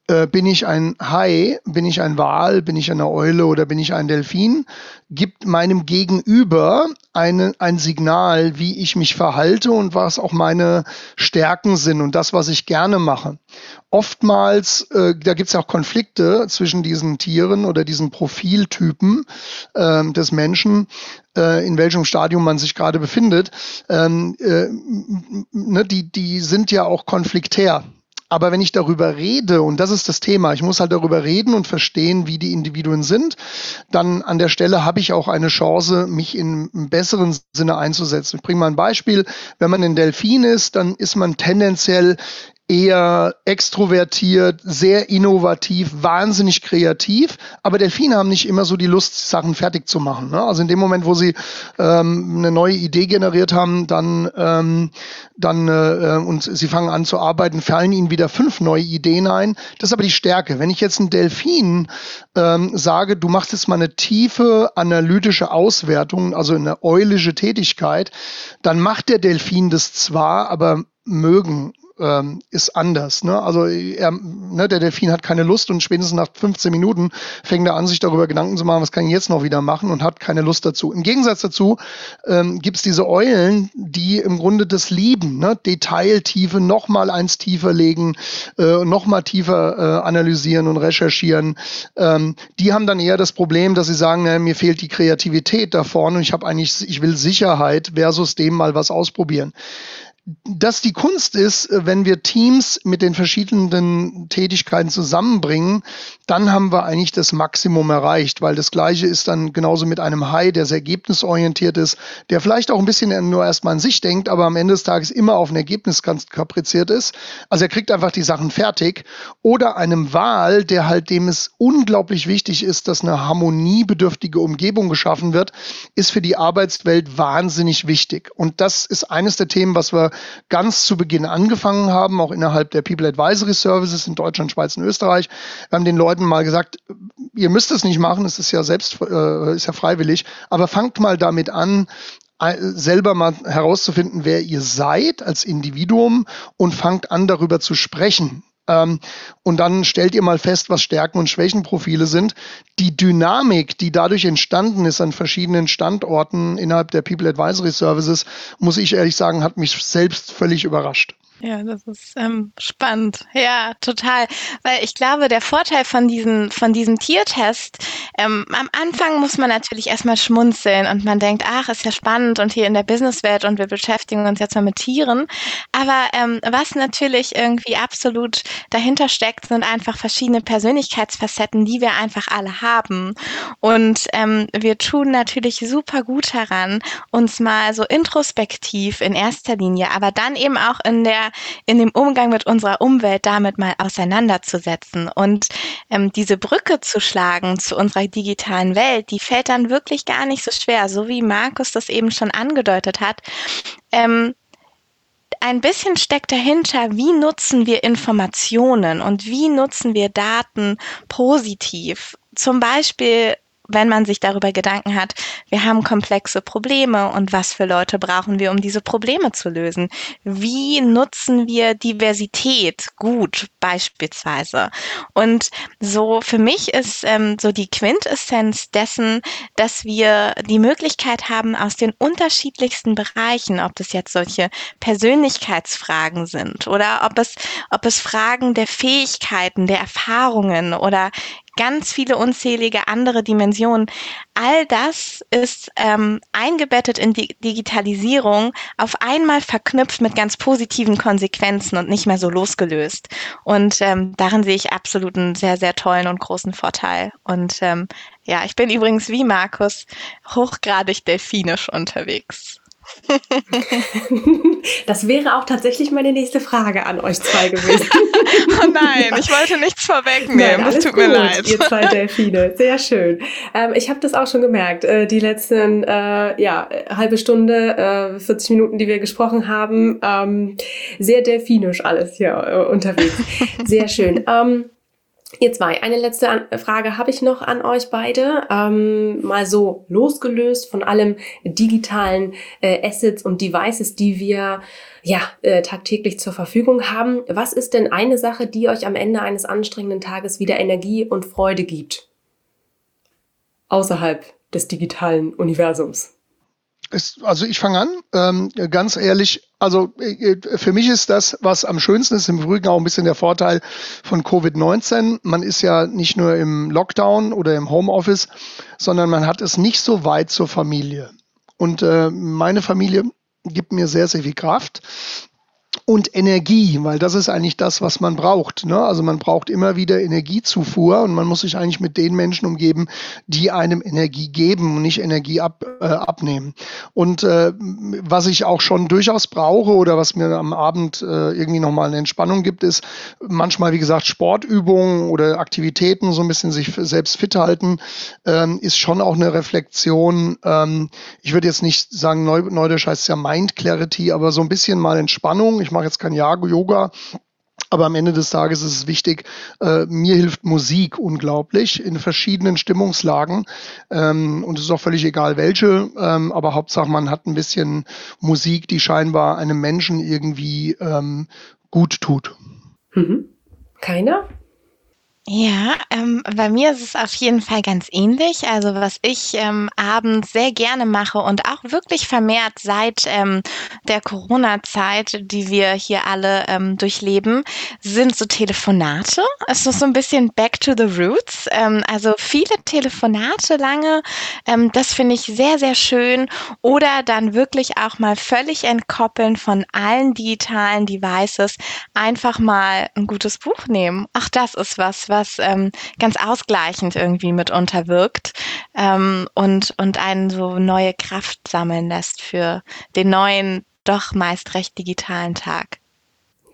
äh, bin ich ein Hai, bin ich ein Wal, bin ich eine Eule oder bin ich ein Delfin, gibt meinem Gegenüber eine, ein Signal, wie ich mich verhalte und was auch meine Stärken sind und das, was ich gerne mache. Oftmals, äh, da gibt es ja auch Konflikte zwischen diesen Tieren oder diesen Profiltypen äh, des Menschen, äh, in welchem Stadium man sich gerade befindet. Ähm, äh, ne, die, die sind ja auch konfliktär. Aber wenn ich darüber rede, und das ist das Thema, ich muss halt darüber reden und verstehen, wie die Individuen sind, dann an der Stelle habe ich auch eine Chance, mich in einem besseren Sinne einzusetzen. Ich bringe mal ein Beispiel. Wenn man ein Delfin ist, dann ist man tendenziell eher extrovertiert, sehr innovativ, wahnsinnig kreativ. Aber Delfine haben nicht immer so die Lust, Sachen fertig zu machen. Ne? Also in dem Moment, wo sie ähm, eine neue Idee generiert haben, dann, ähm, dann äh, und sie fangen an zu arbeiten, fallen ihnen wieder fünf neue Ideen ein. Das ist aber die Stärke. Wenn ich jetzt einen Delfin ähm, sage, du machst jetzt mal eine tiefe analytische Auswertung, also eine eulische Tätigkeit, dann macht der Delfin das zwar, aber mögen ähm, ist anders. Ne? Also er, ne, der Delfin hat keine Lust und spätestens nach 15 Minuten fängt er an, sich darüber Gedanken zu machen, was kann ich jetzt noch wieder machen und hat keine Lust dazu. Im Gegensatz dazu ähm, gibt es diese Eulen, die im Grunde das lieben, ne? Detailtiefe noch mal eins tiefer legen, äh, noch mal tiefer äh, analysieren und recherchieren. Ähm, die haben dann eher das Problem, dass sie sagen, na, mir fehlt die Kreativität da vorne und ich habe eigentlich, ich will Sicherheit versus dem mal was ausprobieren dass die Kunst ist, äh, wenn wir Teams mit den verschiedenen Tätigkeiten zusammenbringen, dann haben wir eigentlich das Maximum erreicht, weil das Gleiche ist dann genauso mit einem Hai, der sehr ergebnisorientiert ist, der vielleicht auch ein bisschen nur erstmal an sich denkt, aber am Ende des Tages immer auf ein Ergebnis kapriziert ist. Also er kriegt einfach die Sachen fertig. Oder einem Wal, der halt dem es unglaublich wichtig ist, dass eine harmoniebedürftige Umgebung geschaffen wird, ist für die Arbeitswelt wahnsinnig wichtig. Und das ist eines der Themen, was wir ganz zu Beginn angefangen haben, auch innerhalb der People Advisory Services in Deutschland, Schweiz und Österreich. Wir haben den Leuten mal gesagt, ihr müsst es nicht machen, es ist ja selbst, äh, ist ja freiwillig, aber fangt mal damit an, selber mal herauszufinden, wer ihr seid als Individuum und fangt an, darüber zu sprechen. Ähm, und dann stellt ihr mal fest, was Stärken und Schwächenprofile sind. Die Dynamik, die dadurch entstanden ist an verschiedenen Standorten innerhalb der People Advisory Services, muss ich ehrlich sagen, hat mich selbst völlig überrascht. Ja, das ist ähm, spannend. Ja, total. Weil ich glaube, der Vorteil von, diesen, von diesem Tiertest, ähm, am Anfang muss man natürlich erstmal schmunzeln und man denkt, ach, ist ja spannend und hier in der Businesswelt und wir beschäftigen uns jetzt mal mit Tieren. Aber ähm, was natürlich irgendwie absolut dahinter steckt, sind einfach verschiedene Persönlichkeitsfacetten, die wir einfach alle haben. Und ähm, wir tun natürlich super gut daran, uns mal so introspektiv in erster Linie, aber dann eben auch in der in dem Umgang mit unserer Umwelt damit mal auseinanderzusetzen. Und ähm, diese Brücke zu schlagen zu unserer digitalen Welt, die fällt dann wirklich gar nicht so schwer, so wie Markus das eben schon angedeutet hat. Ähm, ein bisschen steckt dahinter, wie nutzen wir Informationen und wie nutzen wir Daten positiv. Zum Beispiel wenn man sich darüber Gedanken hat, wir haben komplexe Probleme und was für Leute brauchen wir, um diese Probleme zu lösen? Wie nutzen wir Diversität gut beispielsweise? Und so für mich ist ähm, so die Quintessenz dessen, dass wir die Möglichkeit haben, aus den unterschiedlichsten Bereichen, ob das jetzt solche Persönlichkeitsfragen sind oder ob es, ob es Fragen der Fähigkeiten, der Erfahrungen oder ganz viele unzählige andere Dimensionen. All das ist ähm, eingebettet in die Digitalisierung, auf einmal verknüpft mit ganz positiven Konsequenzen und nicht mehr so losgelöst. Und ähm, darin sehe ich absolut einen sehr, sehr tollen und großen Vorteil. Und ähm, ja, ich bin übrigens wie Markus hochgradig delfinisch unterwegs. Das wäre auch tatsächlich meine nächste Frage an euch zwei gewesen. oh nein, ich wollte nichts vorwegnehmen. Nein, das tut gut, mir leid. Ihr zwei Delfine, sehr schön. Ähm, ich habe das auch schon gemerkt. Äh, die letzten äh, ja halbe Stunde, äh, 40 Minuten, die wir gesprochen haben, ähm, sehr delfinisch alles hier äh, unterwegs. Sehr schön. Ähm, Ihr zwei, eine letzte Frage habe ich noch an euch beide. Ähm, mal so losgelöst von allem digitalen äh, Assets und Devices, die wir ja äh, tagtäglich zur Verfügung haben. Was ist denn eine Sache, die euch am Ende eines anstrengenden Tages wieder Energie und Freude gibt? Außerhalb des digitalen Universums. Es, also ich fange an, ähm, ganz ehrlich, also äh, für mich ist das, was am schönsten ist, im Übrigen auch ein bisschen der Vorteil von Covid-19. Man ist ja nicht nur im Lockdown oder im Homeoffice, sondern man hat es nicht so weit zur Familie. Und äh, meine Familie gibt mir sehr, sehr viel Kraft und Energie, weil das ist eigentlich das, was man braucht. Ne? Also man braucht immer wieder Energiezufuhr und man muss sich eigentlich mit den Menschen umgeben, die einem Energie geben und nicht Energie ab, äh, abnehmen. Und äh, was ich auch schon durchaus brauche oder was mir am Abend äh, irgendwie nochmal eine Entspannung gibt, ist manchmal, wie gesagt, Sportübungen oder Aktivitäten, so ein bisschen sich selbst fit halten, ähm, ist schon auch eine Reflexion. Ähm, ich würde jetzt nicht sagen, Neudeutsch heißt ja Mind Clarity, aber so ein bisschen mal Entspannung. Ich mache jetzt kein Yoga, aber am Ende des Tages ist es wichtig, äh, mir hilft Musik unglaublich in verschiedenen Stimmungslagen. Ähm, und es ist auch völlig egal welche, ähm, aber Hauptsache man hat ein bisschen Musik, die scheinbar einem Menschen irgendwie ähm, gut tut. Mhm. Keiner? Ja, ähm, bei mir ist es auf jeden Fall ganz ähnlich. Also was ich ähm, abends sehr gerne mache und auch wirklich vermehrt seit ähm, der Corona-Zeit, die wir hier alle ähm, durchleben, sind so Telefonate. Es ist so ein bisschen back to the roots. Ähm, also viele Telefonate lange. Ähm, das finde ich sehr, sehr schön. Oder dann wirklich auch mal völlig entkoppeln von allen digitalen Devices. Einfach mal ein gutes Buch nehmen. Ach, das ist was, was ähm, ganz ausgleichend irgendwie mitunter wirkt ähm, und, und einen so neue Kraft sammeln lässt für den neuen, doch meist recht digitalen Tag.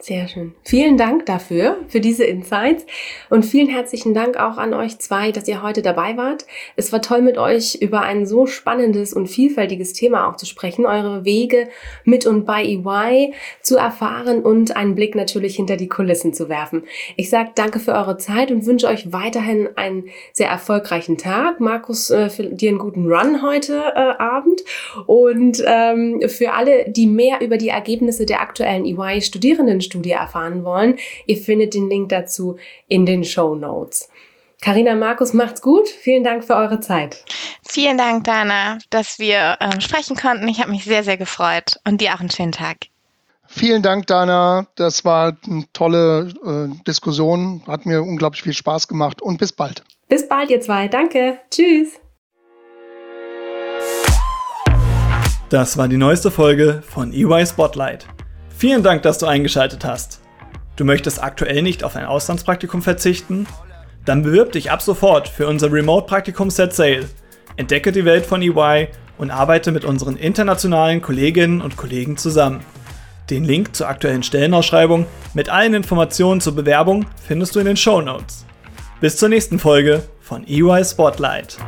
Sehr schön. Vielen Dank dafür, für diese Insights und vielen herzlichen Dank auch an euch zwei, dass ihr heute dabei wart. Es war toll mit euch über ein so spannendes und vielfältiges Thema auch zu sprechen, eure Wege mit und bei EY zu erfahren und einen Blick natürlich hinter die Kulissen zu werfen. Ich sage danke für eure Zeit und wünsche euch weiterhin einen sehr erfolgreichen Tag. Markus, äh, für dir einen guten Run heute äh, Abend und ähm, für alle, die mehr über die Ergebnisse der aktuellen EY-Studierenden Studie erfahren wollen, ihr findet den Link dazu in den Show Notes. Carina Markus, macht's gut. Vielen Dank für eure Zeit. Vielen Dank, Dana, dass wir äh, sprechen konnten. Ich habe mich sehr, sehr gefreut und dir auch einen schönen Tag. Vielen Dank, Dana. Das war eine tolle äh, Diskussion. Hat mir unglaublich viel Spaß gemacht und bis bald. Bis bald, ihr zwei. Danke. Tschüss. Das war die neueste Folge von EY Spotlight. Vielen Dank, dass du eingeschaltet hast. Du möchtest aktuell nicht auf ein Auslandspraktikum verzichten? Dann bewirb dich ab sofort für unser Remote-Praktikum-Set Sale. Entdecke die Welt von EY und arbeite mit unseren internationalen Kolleginnen und Kollegen zusammen. Den Link zur aktuellen Stellenausschreibung mit allen Informationen zur Bewerbung findest du in den Show Notes. Bis zur nächsten Folge von EY Spotlight.